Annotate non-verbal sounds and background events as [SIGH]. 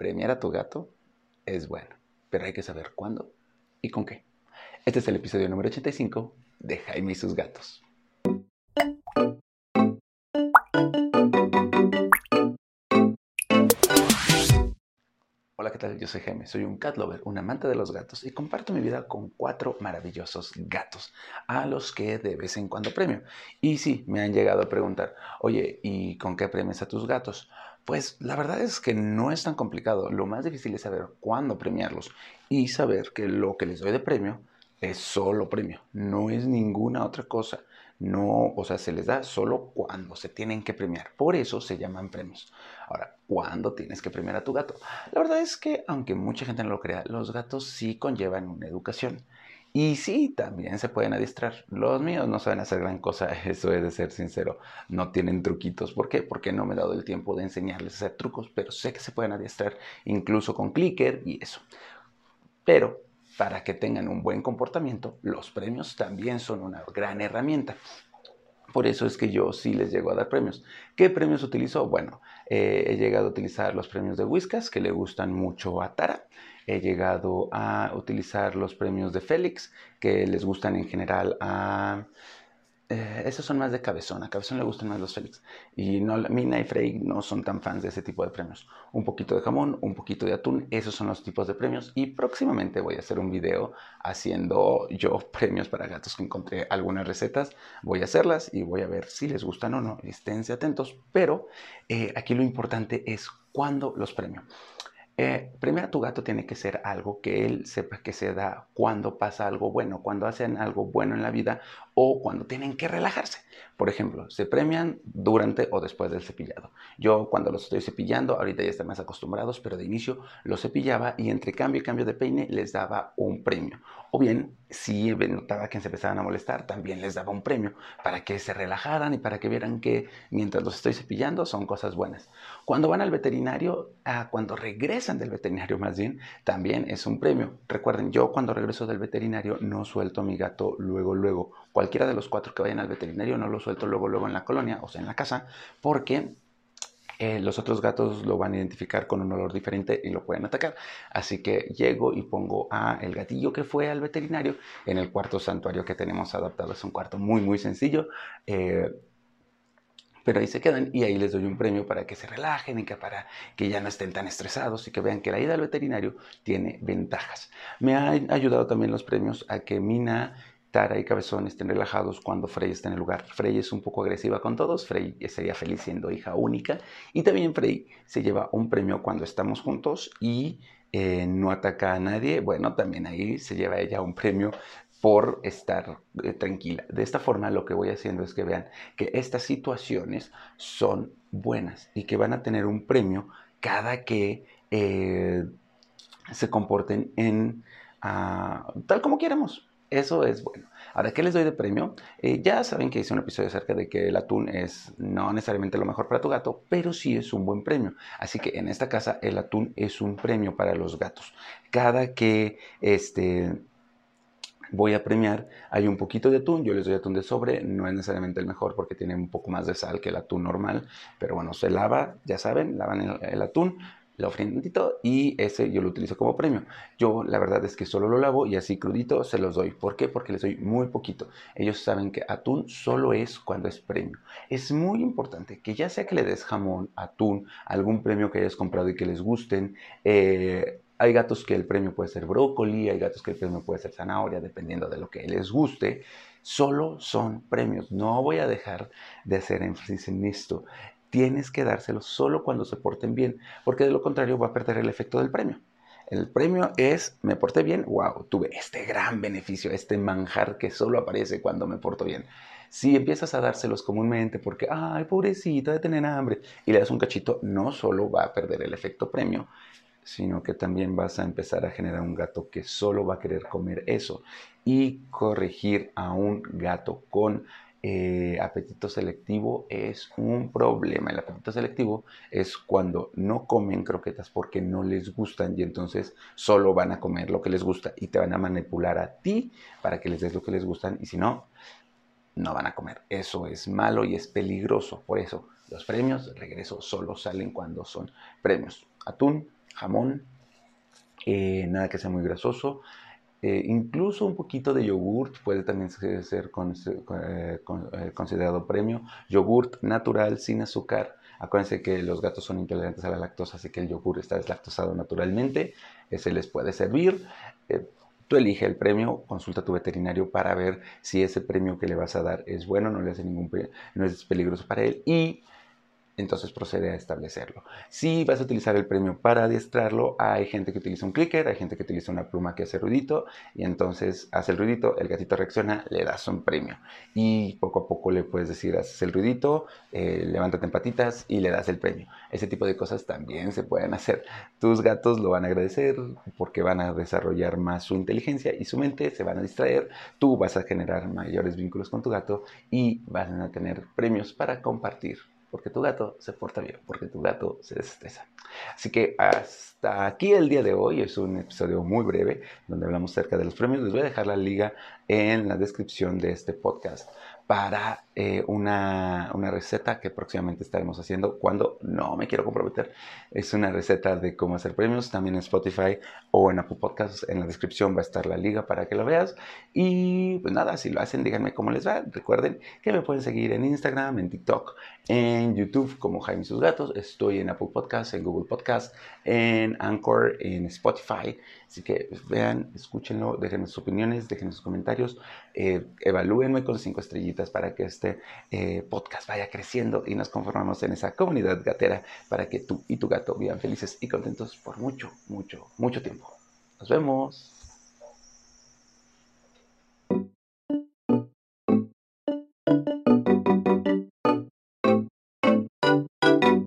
premiar a tu gato es bueno, pero hay que saber cuándo y con qué. Este es el episodio número 85 de Jaime y sus gatos. Hola, ¿qué tal? Yo soy Jaime, soy un cat lover, un amante de los gatos y comparto mi vida con cuatro maravillosos gatos a los que de vez en cuando premio. Y sí, me han llegado a preguntar, oye, ¿y con qué premias a tus gatos? Pues la verdad es que no es tan complicado. Lo más difícil es saber cuándo premiarlos y saber que lo que les doy de premio es solo premio, no es ninguna otra cosa. No, o sea, se les da solo cuando se tienen que premiar. Por eso se llaman premios. Ahora, ¿cuándo tienes que premiar a tu gato? La verdad es que, aunque mucha gente no lo crea, los gatos sí conllevan una educación. Y sí, también se pueden adiestrar. Los míos no saben hacer gran cosa, [LAUGHS] eso es de ser sincero. No tienen truquitos. ¿Por qué? Porque no me he dado el tiempo de enseñarles a hacer trucos, pero sé que se pueden adiestrar incluso con clicker y eso. Pero para que tengan un buen comportamiento, los premios también son una gran herramienta. Por eso es que yo sí les llego a dar premios. ¿Qué premios utilizo? Bueno, eh, he llegado a utilizar los premios de Whiskas, que le gustan mucho a Tara. He llegado a utilizar los premios de Félix, que les gustan en general a eh, esos son más de Cabezón. A Cabezón le gustan más los Félix. Y no, Mina y Frey no son tan fans de ese tipo de premios. Un poquito de jamón, un poquito de atún. Esos son los tipos de premios. Y próximamente voy a hacer un video haciendo yo premios para gatos que encontré algunas recetas. Voy a hacerlas y voy a ver si les gustan o no. Esténse atentos. Pero eh, aquí lo importante es cuándo los premio. Eh, primero tu gato tiene que ser algo que él sepa que se da cuando pasa algo bueno, cuando hacen algo bueno en la vida o cuando tienen que relajarse. Por ejemplo, se premian durante o después del cepillado. Yo cuando los estoy cepillando, ahorita ya están más acostumbrados, pero de inicio los cepillaba y entre cambio y cambio de peine les daba un premio. O bien, si notaba que se empezaban a molestar, también les daba un premio para que se relajaran y para que vieran que mientras los estoy cepillando son cosas buenas. Cuando van al veterinario, ah, cuando regresan del veterinario más bien, también es un premio. Recuerden, yo cuando regreso del veterinario no suelto a mi gato luego, luego cualquiera de los cuatro que vayan al veterinario no lo suelto luego, luego en la colonia, o sea, en la casa, porque eh, los otros gatos lo van a identificar con un olor diferente y lo pueden atacar. Así que llego y pongo a el gatillo que fue al veterinario en el cuarto santuario que tenemos adaptado. Es un cuarto muy, muy sencillo. Eh, pero ahí se quedan y ahí les doy un premio para que se relajen y que para que ya no estén tan estresados y que vean que la ida al veterinario tiene ventajas. Me han ayudado también los premios a que Mina Tara y Cabezón estén relajados cuando Frey está en el lugar. Frey es un poco agresiva con todos, Frey sería feliz siendo hija única y también Frey se lleva un premio cuando estamos juntos y eh, no ataca a nadie. Bueno, también ahí se lleva ella un premio por estar eh, tranquila. De esta forma lo que voy haciendo es que vean que estas situaciones son buenas y que van a tener un premio cada que eh, se comporten en ah, tal como queremos. Eso es bueno. Ahora, ¿qué les doy de premio? Eh, ya saben que hice un episodio acerca de que el atún es no necesariamente lo mejor para tu gato, pero sí es un buen premio. Así que en esta casa el atún es un premio para los gatos. Cada que este, voy a premiar, hay un poquito de atún, yo les doy atún de sobre, no es necesariamente el mejor porque tiene un poco más de sal que el atún normal, pero bueno, se lava, ya saben, lavan el atún, un poquito y ese yo lo utilizo como premio. Yo la verdad es que solo lo lavo y así crudito se los doy. ¿Por qué? Porque les doy muy poquito. Ellos saben que atún solo es cuando es premio. Es muy importante que ya sea que le des jamón, atún, algún premio que hayas comprado y que les gusten, eh, hay gatos que el premio puede ser brócoli, hay gatos que el premio puede ser zanahoria, dependiendo de lo que les guste. Solo son premios. No voy a dejar de hacer énfasis en esto tienes que dárselo solo cuando se porten bien, porque de lo contrario va a perder el efecto del premio. El premio es, me porté bien, wow, tuve este gran beneficio, este manjar que solo aparece cuando me porto bien. Si empiezas a dárselos comúnmente porque, ay, pobrecita de tener hambre, y le das un cachito, no solo va a perder el efecto premio, sino que también vas a empezar a generar un gato que solo va a querer comer eso. Y corregir a un gato con eh, apetito selectivo es un problema. El apetito selectivo es cuando no comen croquetas porque no les gustan y entonces solo van a comer lo que les gusta y te van a manipular a ti para que les des lo que les gustan y si no, no van a comer. Eso es malo y es peligroso. Por eso los premios, regreso, solo salen cuando son premios. Atún, jamón, eh, nada que sea muy grasoso. Eh, incluso un poquito de yogurt puede también ser considerado premio. Yogurt natural, sin azúcar. Acuérdense que los gatos son intolerantes a la lactosa, así que el yogur está deslactosado naturalmente. Ese les puede servir. Tú elige el premio, consulta a tu veterinario para ver si ese premio que le vas a dar es bueno, no le hace ningún no es peligroso para él y entonces procede a establecerlo. Si vas a utilizar el premio para adiestrarlo, hay gente que utiliza un clicker, hay gente que utiliza una pluma que hace ruidito y entonces hace el ruidito, el gatito reacciona, le das un premio y poco a poco le puedes decir, haces el ruidito, eh, levántate en patitas y le das el premio. Ese tipo de cosas también se pueden hacer. Tus gatos lo van a agradecer porque van a desarrollar más su inteligencia y su mente, se van a distraer, tú vas a generar mayores vínculos con tu gato y van a tener premios para compartir porque tu gato se porta bien, porque tu gato se desestresa. Así que hasta aquí el día de hoy. Es un episodio muy breve donde hablamos acerca de los premios. Les voy a dejar la liga en la descripción de este podcast para eh, una, una, receta que próximamente estaremos haciendo cuando no me quiero comprometer. Es una receta de cómo hacer premios también en Spotify o en Apple Podcasts. En la descripción va a estar la liga para que lo veas. Y pues nada, si lo hacen, díganme cómo les va. Recuerden que me pueden seguir en Instagram, en TikTok, en YouTube como Jaime y sus gatos. Estoy en Apple Podcasts, en Google Podcasts, en Anchor, en Spotify. Así que pues, vean, escúchenlo, déjenme sus opiniones, déjenme sus comentarios, eh, evalúenme con cinco estrellitas para que este eh, podcast vaya creciendo y nos conformamos en esa comunidad gatera para que tú y tu gato vivan felices y contentos por mucho, mucho, mucho tiempo. Nos vemos.